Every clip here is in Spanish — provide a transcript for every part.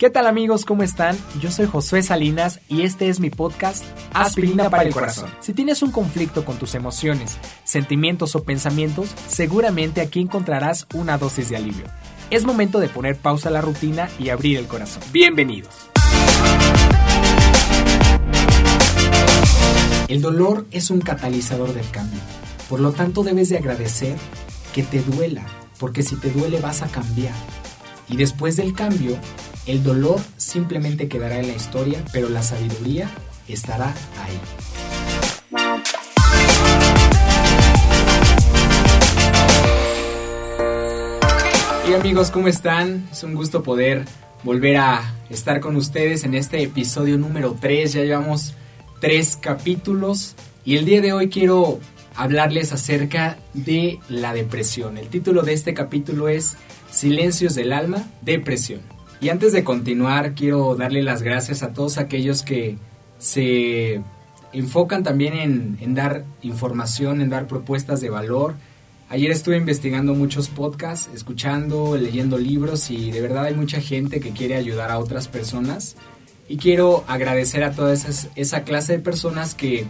¿Qué tal amigos? ¿Cómo están? Yo soy Josué Salinas y este es mi podcast Aspirina para el Corazón. Si tienes un conflicto con tus emociones, sentimientos o pensamientos, seguramente aquí encontrarás una dosis de alivio. Es momento de poner pausa a la rutina y abrir el corazón. Bienvenidos. El dolor es un catalizador del cambio. Por lo tanto debes de agradecer que te duela, porque si te duele vas a cambiar. Y después del cambio, el dolor simplemente quedará en la historia, pero la sabiduría estará ahí. Y amigos, ¿cómo están? Es un gusto poder volver a estar con ustedes en este episodio número 3. Ya llevamos tres capítulos y el día de hoy quiero hablarles acerca de la depresión. El título de este capítulo es Silencios del alma, depresión. Y antes de continuar, quiero darle las gracias a todos aquellos que se enfocan también en, dar información, en dar propuestas de valor. Ayer estuve investigando muchos podcasts, escuchando, leyendo libros y de verdad hay mucha gente que quiere ayudar a otras personas. Y quiero agradecer a toda esa clase de personas que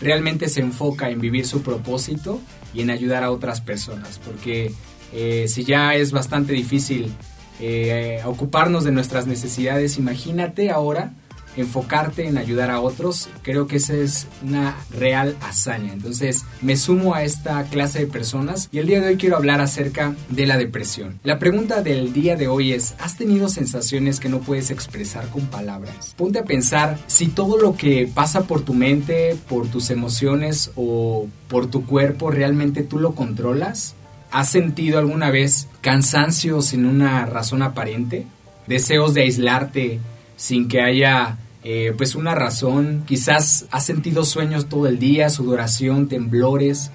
realmente se enfoca en vivir su propósito y en ayudar a otras personas. Porque eh, si ya es bastante difícil eh, ocuparnos de nuestras necesidades. Imagínate ahora enfocarte en ayudar a otros, creo que esa es una real hazaña. Entonces me sumo a esta clase de personas y el día de hoy quiero hablar acerca de la depresión. La pregunta del día de hoy es, ¿has tenido sensaciones que no puedes expresar con palabras? Ponte a pensar si todo lo que pasa por tu mente, por tus emociones o por tu cuerpo realmente tú lo controlas ¿Has sentido alguna vez cansancio sin una razón aparente? ¿Deseos de aislarte sin que haya eh, pues una razón? Quizás has sentido sueños todo el día, sudoración, temblores.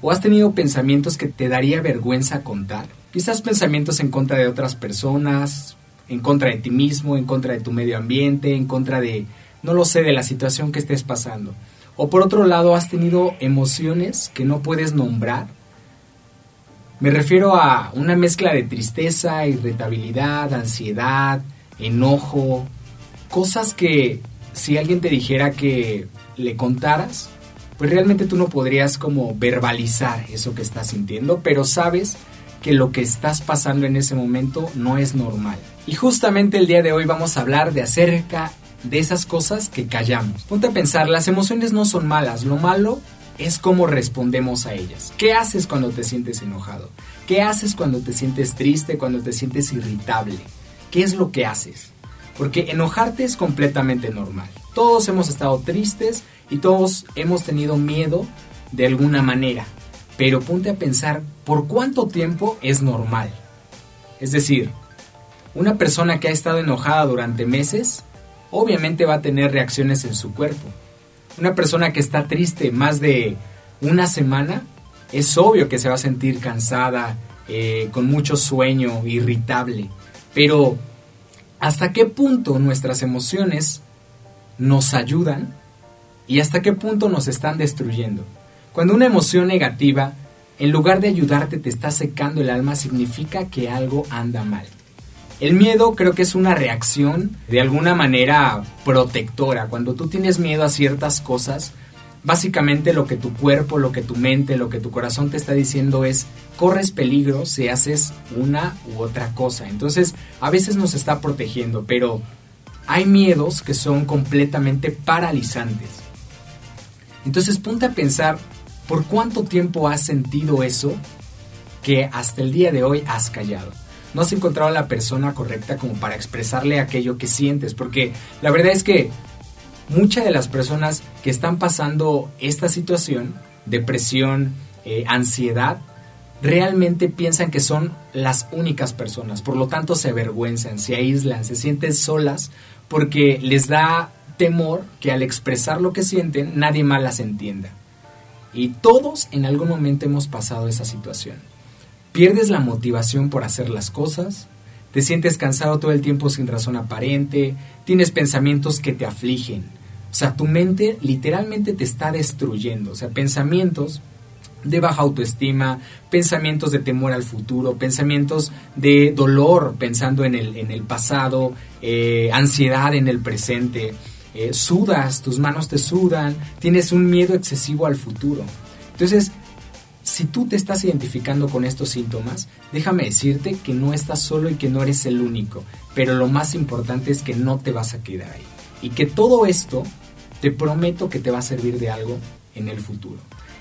¿O has tenido pensamientos que te daría vergüenza contar? Quizás pensamientos en contra de otras personas, en contra de ti mismo, en contra de tu medio ambiente, en contra de, no lo sé, de la situación que estés pasando. O por otro lado, has tenido emociones que no puedes nombrar me refiero a una mezcla de tristeza, irritabilidad, ansiedad, enojo, cosas que si alguien te dijera que le contaras, pues realmente tú no podrías como verbalizar eso que estás sintiendo, pero sabes que lo que estás pasando en ese momento no es normal. Y justamente el día de hoy vamos a hablar de acerca de esas cosas que callamos. Ponte a pensar, las emociones no son malas, lo malo es cómo respondemos a ellas. ¿Qué haces cuando te sientes enojado? ¿Qué haces cuando te sientes triste, cuando te sientes irritable? ¿Qué es lo que haces? Porque enojarte es completamente normal. Todos hemos estado tristes y todos hemos tenido miedo de alguna manera. Pero ponte a pensar por cuánto tiempo es normal. Es decir, una persona que ha estado enojada durante meses, obviamente va a tener reacciones en su cuerpo una persona que está triste más de una semana, es obvio que se va a sentir cansada, eh, con mucho sueño, irritable. Pero, ¿hasta qué punto nuestras emociones nos ayudan y hasta qué punto nos están destruyendo? Cuando una emoción negativa, en lugar de ayudarte, te está secando el alma, significa que algo anda mal. El miedo creo que es una reacción de alguna manera protectora. Cuando tú tienes miedo a ciertas cosas, básicamente lo que tu cuerpo, lo que tu mente, lo que tu corazón te está diciendo es, corres peligro si haces una u otra cosa. Entonces, a veces nos está protegiendo, pero hay miedos que son completamente paralizantes. Entonces, ponte a pensar, ¿por cuánto tiempo has sentido eso que hasta el día de hoy has callado? No has encontrado la persona correcta como para expresarle aquello que sientes, porque la verdad es que muchas de las personas que están pasando esta situación, depresión, eh, ansiedad, realmente piensan que son las únicas personas, por lo tanto se avergüenzan, se aíslan, se sienten solas porque les da temor que al expresar lo que sienten nadie más las entienda. Y todos en algún momento hemos pasado esa situación pierdes la motivación por hacer las cosas, te sientes cansado todo el tiempo sin razón aparente, tienes pensamientos que te afligen. O sea, tu mente literalmente te está destruyendo. O sea, pensamientos de baja autoestima, pensamientos de temor al futuro, pensamientos de dolor pensando en el, en el pasado, eh, ansiedad en el presente, eh, sudas, tus manos te sudan, tienes un miedo excesivo al futuro. Entonces, si tú te estás identificando con estos síntomas, déjame decirte que no estás solo y que no eres el único, pero lo más importante es que no te vas a quedar ahí. Y que todo esto, te prometo que te va a servir de algo en el futuro.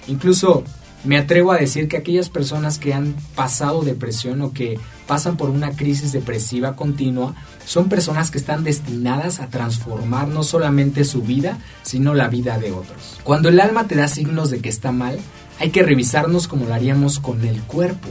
Incluso me atrevo a decir que aquellas personas que han pasado depresión o que pasan por una crisis depresiva continua son personas que están destinadas a transformar no solamente su vida, sino la vida de otros. Cuando el alma te da signos de que está mal, hay que revisarnos como lo haríamos con el cuerpo.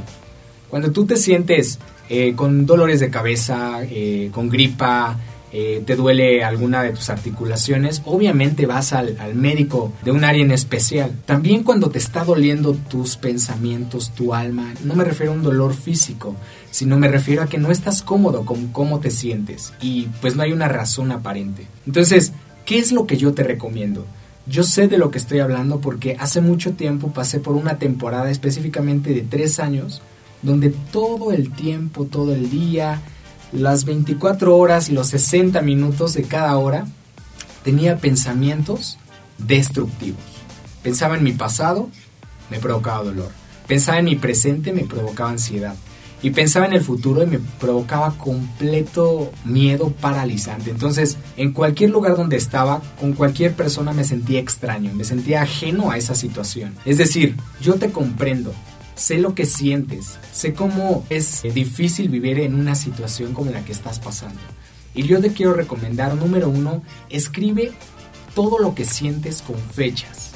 Cuando tú te sientes eh, con dolores de cabeza, eh, con gripa, eh, te duele alguna de tus articulaciones, obviamente vas al, médico de un área en especial. También cuando te está doliendo tus pensamientos, tu alma, no me refiero a un dolor físico, sino me refiero a que no estás cómodo con cómo te sientes y pues no hay una razón aparente. Entonces, ¿qué es lo que yo te recomiendo? Yo sé de lo que estoy hablando porque hace mucho tiempo pasé por una temporada específicamente de tres años donde todo el tiempo, todo el día, las 24 horas los 60 minutos de cada hora tenía pensamientos destructivos. Pensaba en mi pasado, me provocaba dolor. Pensaba en mi presente, me provocaba ansiedad. Y pensaba en el futuro y me provocaba completo miedo paralizante. Entonces, en cualquier lugar donde estaba, con cualquier persona me sentía extraño, me sentía ajeno a esa situación. Es decir, yo te comprendo, sé lo que sientes, sé cómo es difícil vivir en una situación como la que estás pasando. Y yo te quiero recomendar, número uno, escribe todo lo que sientes con fechas.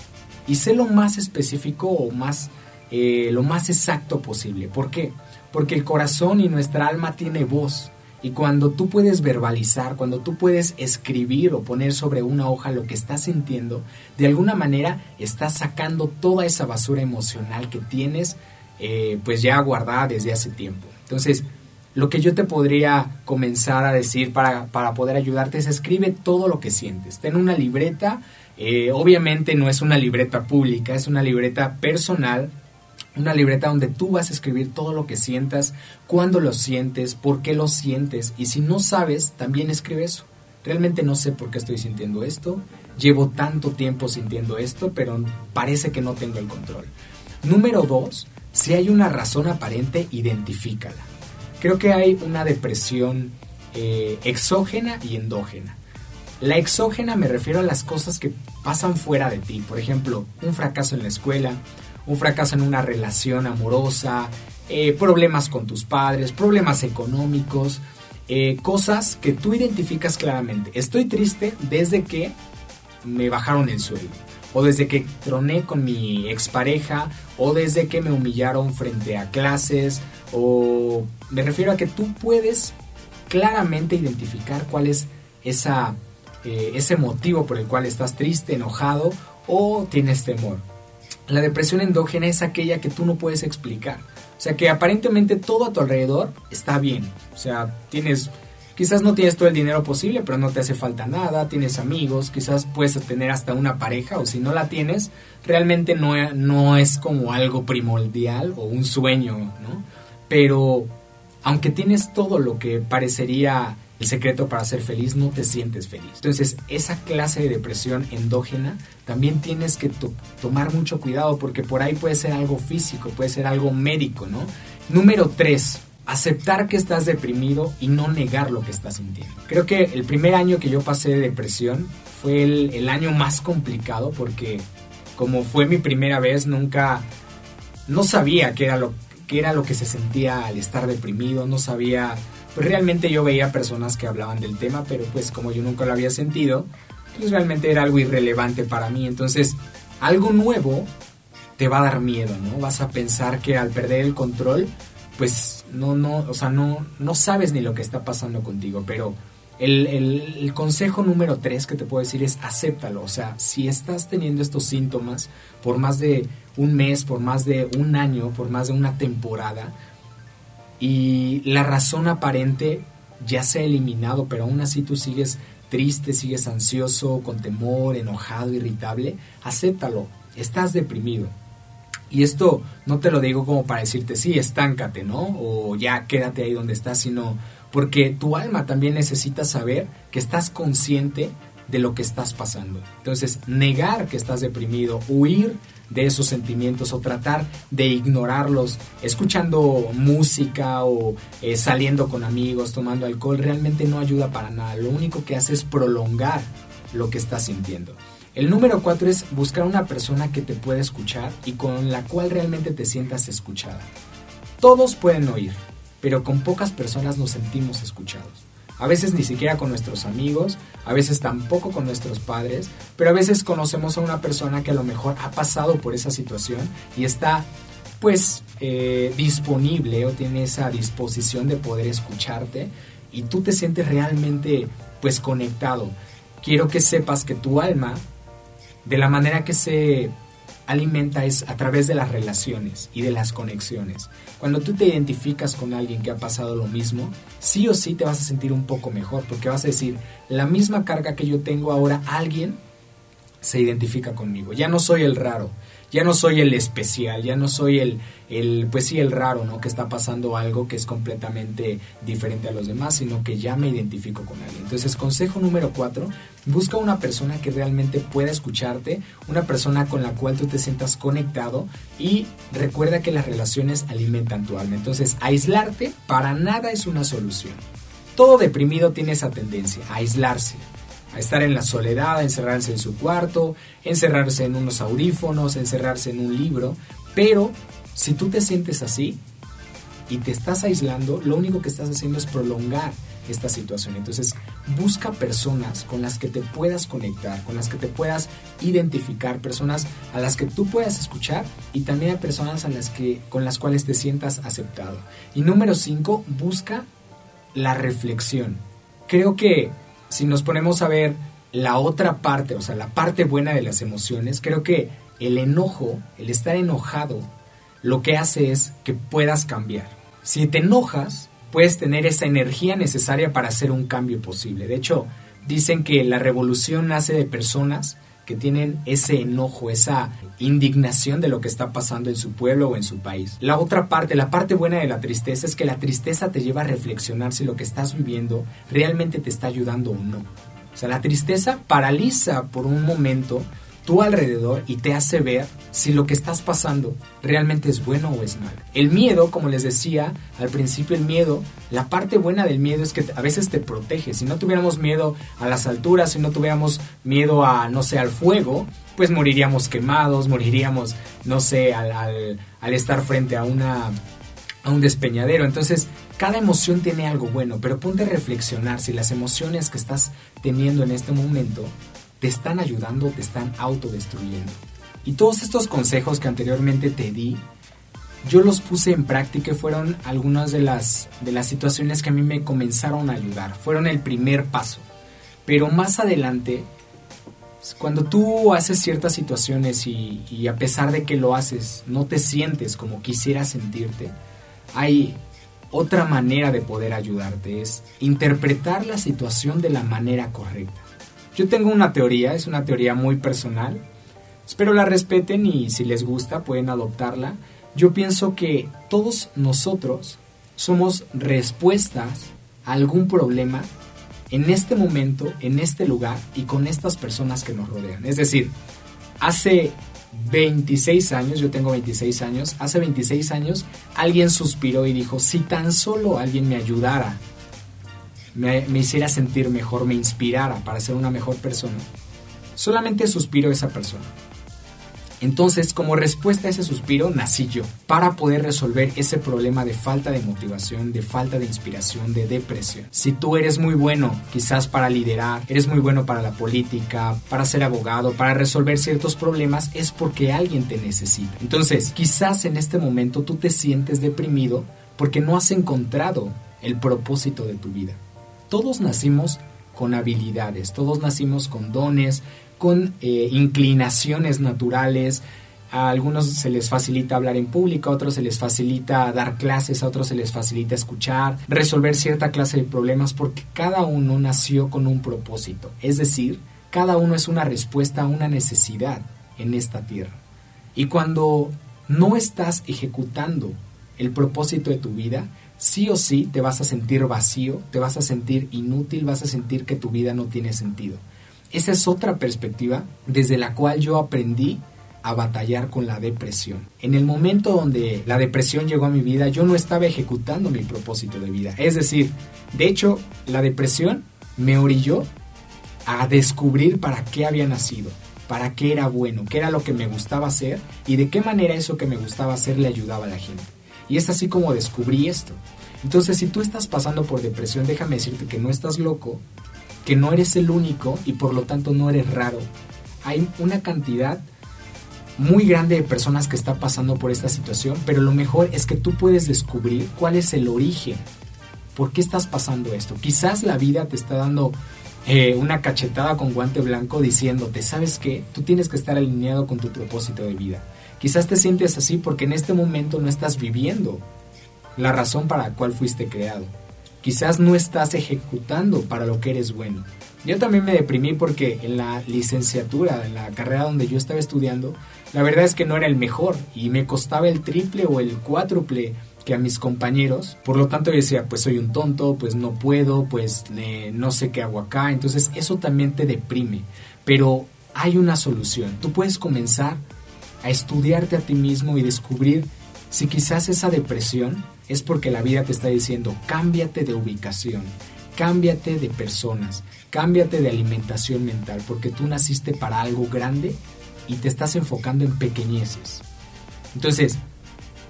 Y sé lo más específico o más, eh, lo más exacto posible. ¿Por qué? Porque el corazón y nuestra alma tiene voz. Y cuando tú puedes verbalizar, cuando tú puedes escribir o poner sobre una hoja lo que estás sintiendo, de alguna manera estás sacando toda esa basura emocional que tienes eh, pues ya guardada desde hace tiempo. Entonces, lo que yo te podría comenzar a decir para, poder ayudarte es escribe todo lo que sientes. Ten una libreta, eh, obviamente no es una libreta pública, es una libreta personal una libreta donde tú vas a escribir todo lo que sientas, cuándo lo sientes, por qué lo sientes y si no sabes, también escribe eso. Realmente no sé por qué estoy sintiendo esto, llevo tanto tiempo sintiendo esto, pero parece que no tengo el control. Número dos, si hay una razón aparente, identifícala. Creo que hay una depresión eh, exógena y endógena. La exógena me refiero a las cosas que pasan fuera de ti, por ejemplo, un fracaso en la escuela, un fracaso en una relación amorosa, eh, problemas con tus padres, problemas económicos, eh, cosas que tú identificas claramente. Estoy triste desde que me bajaron el sueldo, o desde que troné con mi expareja, o desde que me humillaron frente a clases, o me refiero a que tú puedes claramente identificar cuál es esa, eh, ese motivo por el cual estás triste, enojado o tienes temor. La depresión endógena es aquella que tú no puedes explicar. O sea, que aparentemente todo a tu alrededor está bien. O sea, tienes, quizás no tienes todo el dinero posible, pero no te hace falta nada, tienes amigos, quizás puedes tener hasta una pareja o si no la tienes, realmente no, no es como algo primordial o un sueño, ¿no? Pero aunque tienes todo lo que parecería el secreto para ser feliz, no te sientes feliz. Entonces, esa clase de depresión endógena también tienes que tomar mucho cuidado porque por ahí puede ser algo físico, puede ser algo médico, ¿no? Número 3. Aceptar que estás deprimido y no negar lo que estás sintiendo. Creo que el primer año que yo pasé de depresión fue el, el año más complicado porque como fue mi primera vez, nunca, no sabía qué era lo, qué era lo que se sentía al estar deprimido, no sabía pues realmente yo veía personas que hablaban del tema, pero pues como yo nunca lo había sentido, pues realmente era algo irrelevante para mí. Entonces, algo nuevo te va a dar miedo, ¿no? Vas a pensar que al perder el control, pues no, no, o sea, no, no sabes ni lo que está pasando contigo, pero el, el, consejo número tres que te puedo decir es acéptalo. O sea, si estás teniendo estos síntomas por más de un mes, por más de un año, por más de una temporada, y la razón aparente ya se ha eliminado, pero aún así tú sigues triste, sigues ansioso, con temor, enojado, irritable, acéptalo, estás deprimido. Y esto no te lo digo como para decirte, sí, estáncate, ¿no? O ya quédate ahí donde estás, sino porque tu alma también necesita saber que estás consciente de lo que estás pasando. Entonces, negar que estás deprimido, huir de esos sentimientos o tratar de ignorarlos, escuchando música o eh, saliendo con amigos, tomando alcohol, realmente no ayuda para nada. Lo único que hace es prolongar lo que estás sintiendo. El número cuatro es buscar una persona que te pueda escuchar y con la cual realmente te sientas escuchada. Todos pueden oír, pero con pocas personas nos sentimos escuchados. A veces ni siquiera con nuestros amigos, a veces tampoco con nuestros padres, pero a veces conocemos a una persona que a lo mejor ha pasado por esa situación y está pues eh, disponible o tiene esa disposición de poder escucharte y tú te sientes realmente pues conectado. Quiero que sepas que tu alma de la manera que se alimenta es a través de las relaciones y de las conexiones. Cuando tú te identificas con alguien que ha pasado lo mismo, sí o sí te vas a sentir un poco mejor, porque vas a decir, la misma carga que yo tengo ahora, alguien se identifica conmigo. Ya no soy el raro, ya no soy el especial, ya no soy el, el, pues sí, el raro, ¿no? Que está pasando algo que es completamente diferente a los demás, sino que ya me identifico con alguien. Entonces, consejo número cuatro, busca una persona que realmente pueda escucharte, una persona con la cual tú te sientas conectado y recuerda que las relaciones alimentan tu alma. Entonces, aislarte para nada es una solución. Todo deprimido tiene esa tendencia, a aislarse a estar en la soledad, a encerrarse en su cuarto, encerrarse en unos audífonos, encerrarse en un libro, pero si tú te sientes así y te estás aislando, lo único que estás haciendo es prolongar esta situación. Entonces, busca personas con las que te puedas conectar, con las que te puedas identificar, personas a las que tú puedas escuchar y también a personas a las que, con las cuales te sientas aceptado. Y número 5, busca la reflexión. Creo que si nos ponemos a ver la otra parte, o sea, la parte buena de las emociones, creo que el enojo, el estar enojado, lo que hace es que puedas cambiar. Si te enojas, puedes tener esa energía necesaria para hacer un cambio posible. De hecho, dicen que la revolución nace de personas que tienen ese enojo, esa indignación de lo que está pasando en su pueblo o en su país. La otra parte, la parte buena de la tristeza es que la tristeza te lleva a reflexionar si lo que estás viviendo realmente te está ayudando o no. O sea, la tristeza paraliza por un momento tu alrededor y te hace ver si lo que estás pasando realmente es bueno o es malo. El miedo, como les decía al principio, el miedo, la parte buena del miedo es que a veces te protege. Si no tuviéramos miedo a las alturas, si no tuviéramos miedo a, no sé, al fuego, pues moriríamos quemados, moriríamos, no sé, al, al, estar frente a una a un despeñadero. Entonces, cada emoción tiene algo bueno, pero ponte a reflexionar si las emociones que estás teniendo en este momento te están ayudando te están autodestruyendo. Y todos estos consejos que anteriormente te di, yo los puse en práctica y fueron algunas de las, de las situaciones que a mí me comenzaron a ayudar. Fueron el primer paso. Pero más adelante, cuando tú haces ciertas situaciones y, y a pesar de que lo haces, no te sientes como quisieras sentirte, hay otra manera de poder ayudarte, es interpretar la situación de la manera correcta. Yo tengo una teoría, es una teoría muy personal. Espero la respeten y si les gusta pueden adoptarla. Yo pienso que todos nosotros somos respuestas a algún problema en este momento, en este lugar y con estas personas que nos rodean. Es decir, hace 26 años, yo tengo 26 años, hace 26 años alguien suspiró y dijo, si tan solo alguien me ayudara me, hiciera sentir mejor, me inspirara para ser una mejor persona, solamente suspiro esa persona. Entonces, como respuesta a ese suspiro, nací yo, para poder resolver ese problema de falta de motivación, de falta de inspiración, de depresión. Si tú eres muy bueno, quizás para liderar, eres muy bueno para la política, para ser abogado, para resolver ciertos problemas, es porque alguien te necesita. Entonces, quizás en este momento tú te sientes deprimido porque no has encontrado el propósito de tu vida todos nacimos con habilidades, todos nacimos con dones, con eh, inclinaciones naturales. A algunos se les facilita hablar en público, a otros se les facilita dar clases, a otros se les facilita escuchar, resolver cierta clase de problemas, porque cada uno nació con un propósito. Es decir, cada uno es una respuesta a una necesidad en esta tierra. Y cuando no estás ejecutando el propósito de tu vida, sí o sí te vas a sentir vacío, te vas a sentir inútil, vas a sentir que tu vida no tiene sentido. Esa es otra perspectiva desde la cual yo aprendí a batallar con la depresión. En el momento donde la depresión llegó a mi vida, yo no estaba ejecutando mi propósito de vida. Es decir, de hecho, la depresión me orilló a descubrir para qué había nacido, para qué era bueno, qué era lo que me gustaba hacer y de qué manera eso que me gustaba hacer le ayudaba a la gente. Y es así como descubrí esto. Entonces, si tú estás pasando por depresión, déjame decirte que no estás loco, que no eres el único y por lo tanto no eres raro. Hay una cantidad muy grande de personas que está pasando por esta situación, pero lo mejor es que tú puedes descubrir cuál es el origen. ¿Por qué estás pasando esto? Quizás la vida te está dando eh, una cachetada con guante blanco diciéndote, ¿sabes qué? Tú tienes que estar alineado con tu propósito de vida. Quizás te sientes así porque en este momento no estás viviendo la razón para la cual fuiste creado. Quizás no estás ejecutando para lo que eres bueno. Yo también me deprimí porque en la licenciatura, en la carrera donde yo estaba estudiando, la verdad es que no era el mejor y me costaba el triple o el cuádruple que a mis compañeros. Por lo tanto yo decía, pues soy un tonto, pues no puedo, pues no sé qué hago acá. Entonces eso también te deprime. Pero hay una solución. Tú puedes comenzar a estudiarte a ti mismo y descubrir si quizás esa depresión es porque la vida te está diciendo, cámbiate de ubicación, cámbiate de personas, cámbiate de alimentación mental, porque tú naciste para algo grande y te estás enfocando en pequeñeces. Entonces,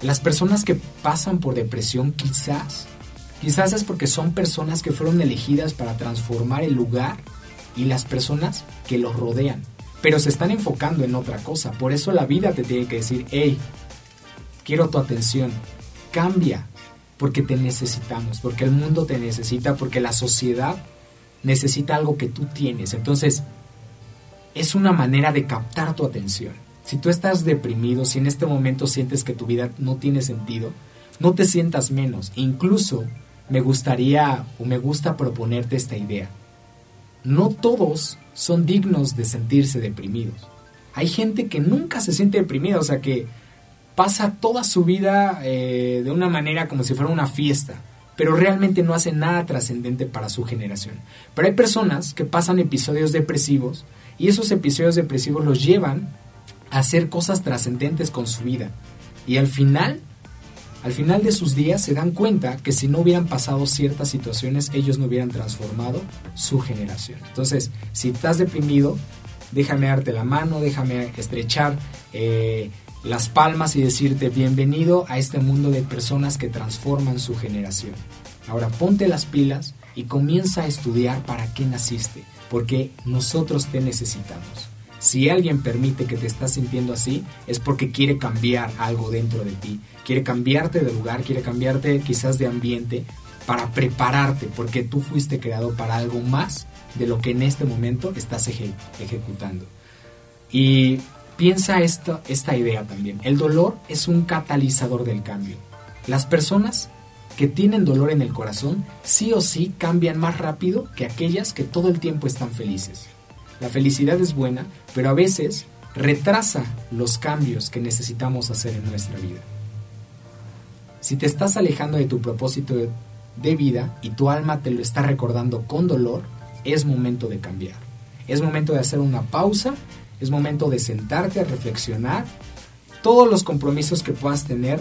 las personas que pasan por depresión quizás, quizás es porque son personas que fueron elegidas para transformar el lugar y las personas que los rodean, pero se están enfocando en otra cosa. Por eso la vida te tiene que decir, hey, quiero tu atención, cambia, porque te necesitamos, porque el mundo te necesita, porque la sociedad necesita algo que tú tienes. Entonces, es una manera de captar tu atención. Si tú estás deprimido, si en este momento sientes que tu vida no tiene sentido, no te sientas menos. Incluso me gustaría o me gusta proponerte esta idea. No todos son dignos de sentirse deprimidos. Hay gente que nunca se siente deprimida, o sea que pasa toda su vida eh, de una manera como si fuera una fiesta, pero realmente no hace nada trascendente para su generación. Pero hay personas que pasan episodios depresivos y esos episodios depresivos los llevan a hacer cosas trascendentes con su vida. Y al final, al final de sus días se dan cuenta que si no hubieran pasado ciertas situaciones, ellos no hubieran transformado su generación. Entonces, si estás deprimido, déjame darte la mano, déjame estrechar eh, las palmas y decirte bienvenido a este mundo de personas que transforman su generación. Ahora ponte las pilas y comienza a estudiar para qué naciste, porque nosotros te necesitamos. Si alguien permite que te estás sintiendo así, es porque quiere cambiar algo dentro de ti, quiere cambiarte de lugar, quiere cambiarte quizás de ambiente para prepararte, porque tú fuiste creado para algo más de lo que en este momento estás ejecutando. Y piensa esta, idea también. El dolor es un catalizador del cambio. Las personas que tienen dolor en el corazón sí o sí cambian más rápido que aquellas que todo el tiempo están felices. La felicidad es buena, pero a veces retrasa los cambios que necesitamos hacer en nuestra vida. Si te estás alejando de tu propósito de vida y tu alma te lo está recordando con dolor, es momento de cambiar. Es momento de hacer una pausa, es momento de sentarte a reflexionar. Todos los compromisos que puedas tener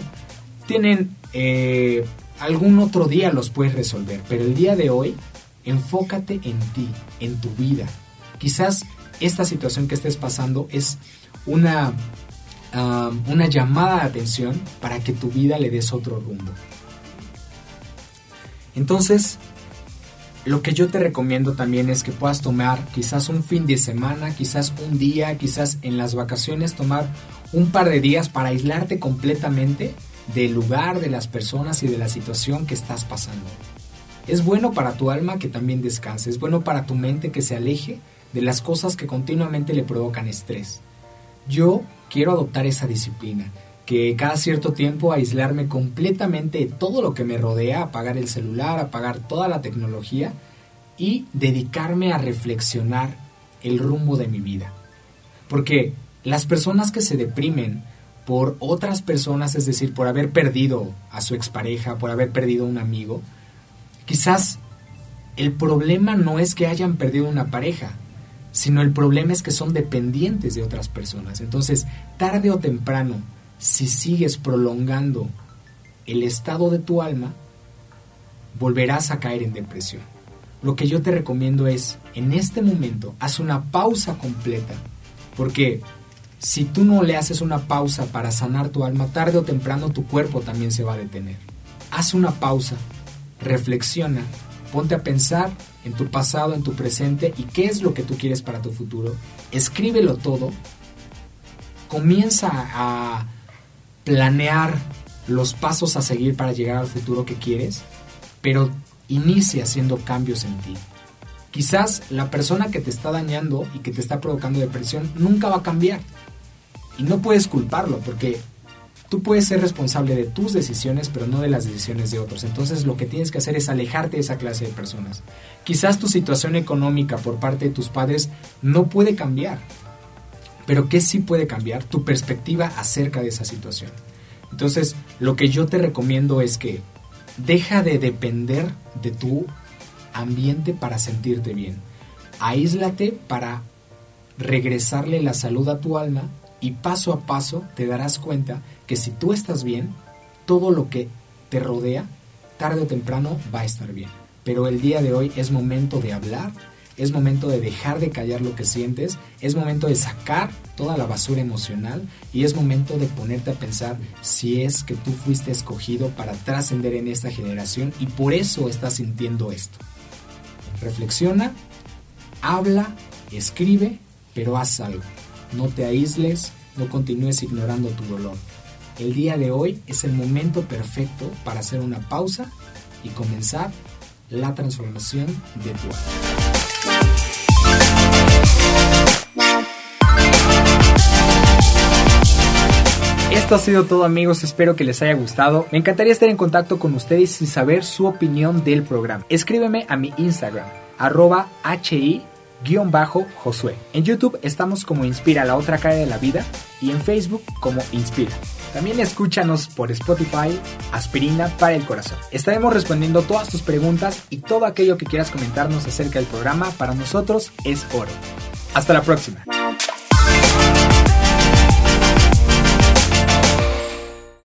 tienen eh, algún otro día los puedes resolver, pero el día de hoy enfócate en ti, en tu vida, Quizás esta situación que estés pasando es una, una llamada de atención para que tu vida le des otro rumbo. Entonces, lo que yo te recomiendo también es que puedas tomar quizás un fin de semana, quizás un día, quizás en las vacaciones tomar un par de días para aislarte completamente del lugar, de las personas y de la situación que estás pasando. Es bueno para tu alma que también descanse, es bueno para tu mente que se aleje de las cosas que continuamente le provocan estrés. Yo quiero adoptar esa disciplina, que cada cierto tiempo aislarme completamente de todo lo que me rodea, apagar el celular, apagar toda la tecnología y dedicarme a reflexionar el rumbo de mi vida. Porque las personas que se deprimen por otras personas, es decir, por haber perdido a su expareja, por haber perdido un amigo, quizás el problema no es que hayan perdido una pareja, sino el problema es que son dependientes de otras personas. Entonces, tarde o temprano, si sigues prolongando el estado de tu alma, volverás a caer en depresión. Lo que yo te recomiendo es, en este momento, haz una pausa completa, porque si tú no le haces una pausa para sanar tu alma, tarde o temprano tu cuerpo también se va a detener. Haz una pausa, reflexiona, ponte a pensar en tu pasado, en tu presente y qué es lo que tú quieres para tu futuro. Escríbelo todo. Comienza a planear los pasos a seguir para llegar al futuro que quieres, pero inicia haciendo cambios en ti. Quizás la persona que te está dañando y que te está provocando depresión nunca va a cambiar. Y no puedes culparlo porque tú puedes ser responsable de tus decisiones, pero no de las decisiones de otros. Entonces lo que tienes que hacer es alejarte de esa clase de personas. Quizás tu situación económica por parte de tus padres no puede cambiar. Pero ¿qué sí puede cambiar? Tu perspectiva acerca de esa situación. Entonces, lo que yo te recomiendo es que deja de depender de tu ambiente para sentirte bien. Aíslate para regresarle la salud a tu alma y paso a paso te darás cuenta que si tú estás bien, todo lo que te rodea, tarde o temprano, va a estar bien. Pero el día de hoy es momento de hablar es momento de dejar de callar lo que sientes, es momento de sacar toda la basura emocional y es momento de ponerte a pensar si es que tú fuiste escogido para trascender en esta generación y por eso estás sintiendo esto. Reflexiona, habla, escribe, pero haz algo. No te aísles, no continúes ignorando tu dolor. El día de hoy es el momento perfecto para hacer una pausa y comenzar la transformación de tu alma. Esto ha sido todo amigos, espero que les haya gustado. Me encantaría estar en contacto con ustedes y saber su opinión del programa. Escríbeme a mi Instagram, arroba hi-josué. En YouTube estamos como Inspira la otra cara de la vida y en Facebook como Inspira. También escúchanos por Spotify, Aspirina para el Corazón. Estaremos respondiendo todas tus preguntas y todo aquello que quieras comentarnos acerca del programa para nosotros es oro. Hasta la próxima.